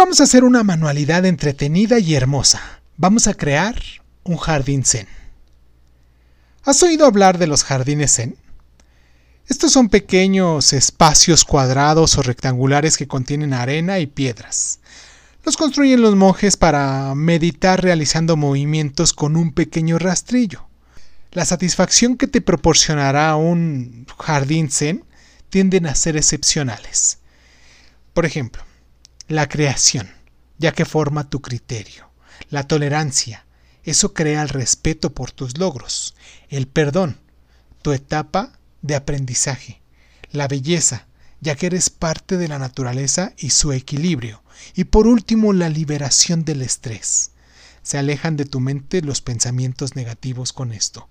vamos a hacer una manualidad entretenida y hermosa. Vamos a crear un jardín zen. ¿Has oído hablar de los jardines zen? Estos son pequeños espacios cuadrados o rectangulares que contienen arena y piedras. Los construyen los monjes para meditar realizando movimientos con un pequeño rastrillo. La satisfacción que te proporcionará un jardín zen tienden a ser excepcionales. Por ejemplo, la creación, ya que forma tu criterio. La tolerancia, eso crea el respeto por tus logros. El perdón, tu etapa de aprendizaje. La belleza, ya que eres parte de la naturaleza y su equilibrio. Y por último, la liberación del estrés. Se alejan de tu mente los pensamientos negativos con esto.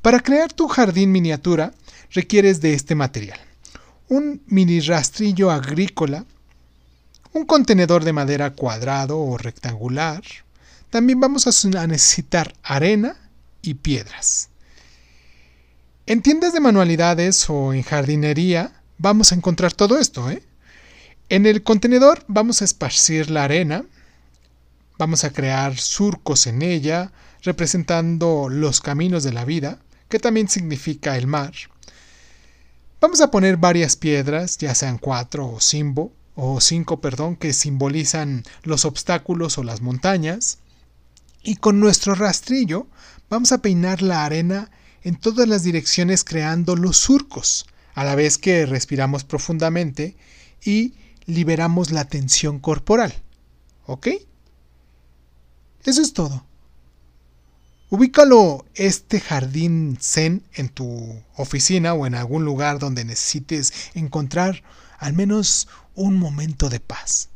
Para crear tu jardín miniatura requieres de este material. Un mini rastrillo agrícola un contenedor de madera cuadrado o rectangular. También vamos a necesitar arena y piedras. En tiendas de manualidades o en jardinería vamos a encontrar todo esto. ¿eh? En el contenedor vamos a esparcir la arena, vamos a crear surcos en ella, representando los caminos de la vida, que también significa el mar. Vamos a poner varias piedras, ya sean cuatro o cinco, o cinco, perdón, que simbolizan los obstáculos o las montañas. Y con nuestro rastrillo vamos a peinar la arena en todas las direcciones creando los surcos, a la vez que respiramos profundamente y liberamos la tensión corporal. ¿Ok? Eso es todo. Ubícalo este jardín zen en tu oficina o en algún lugar donde necesites encontrar al menos un momento de paz.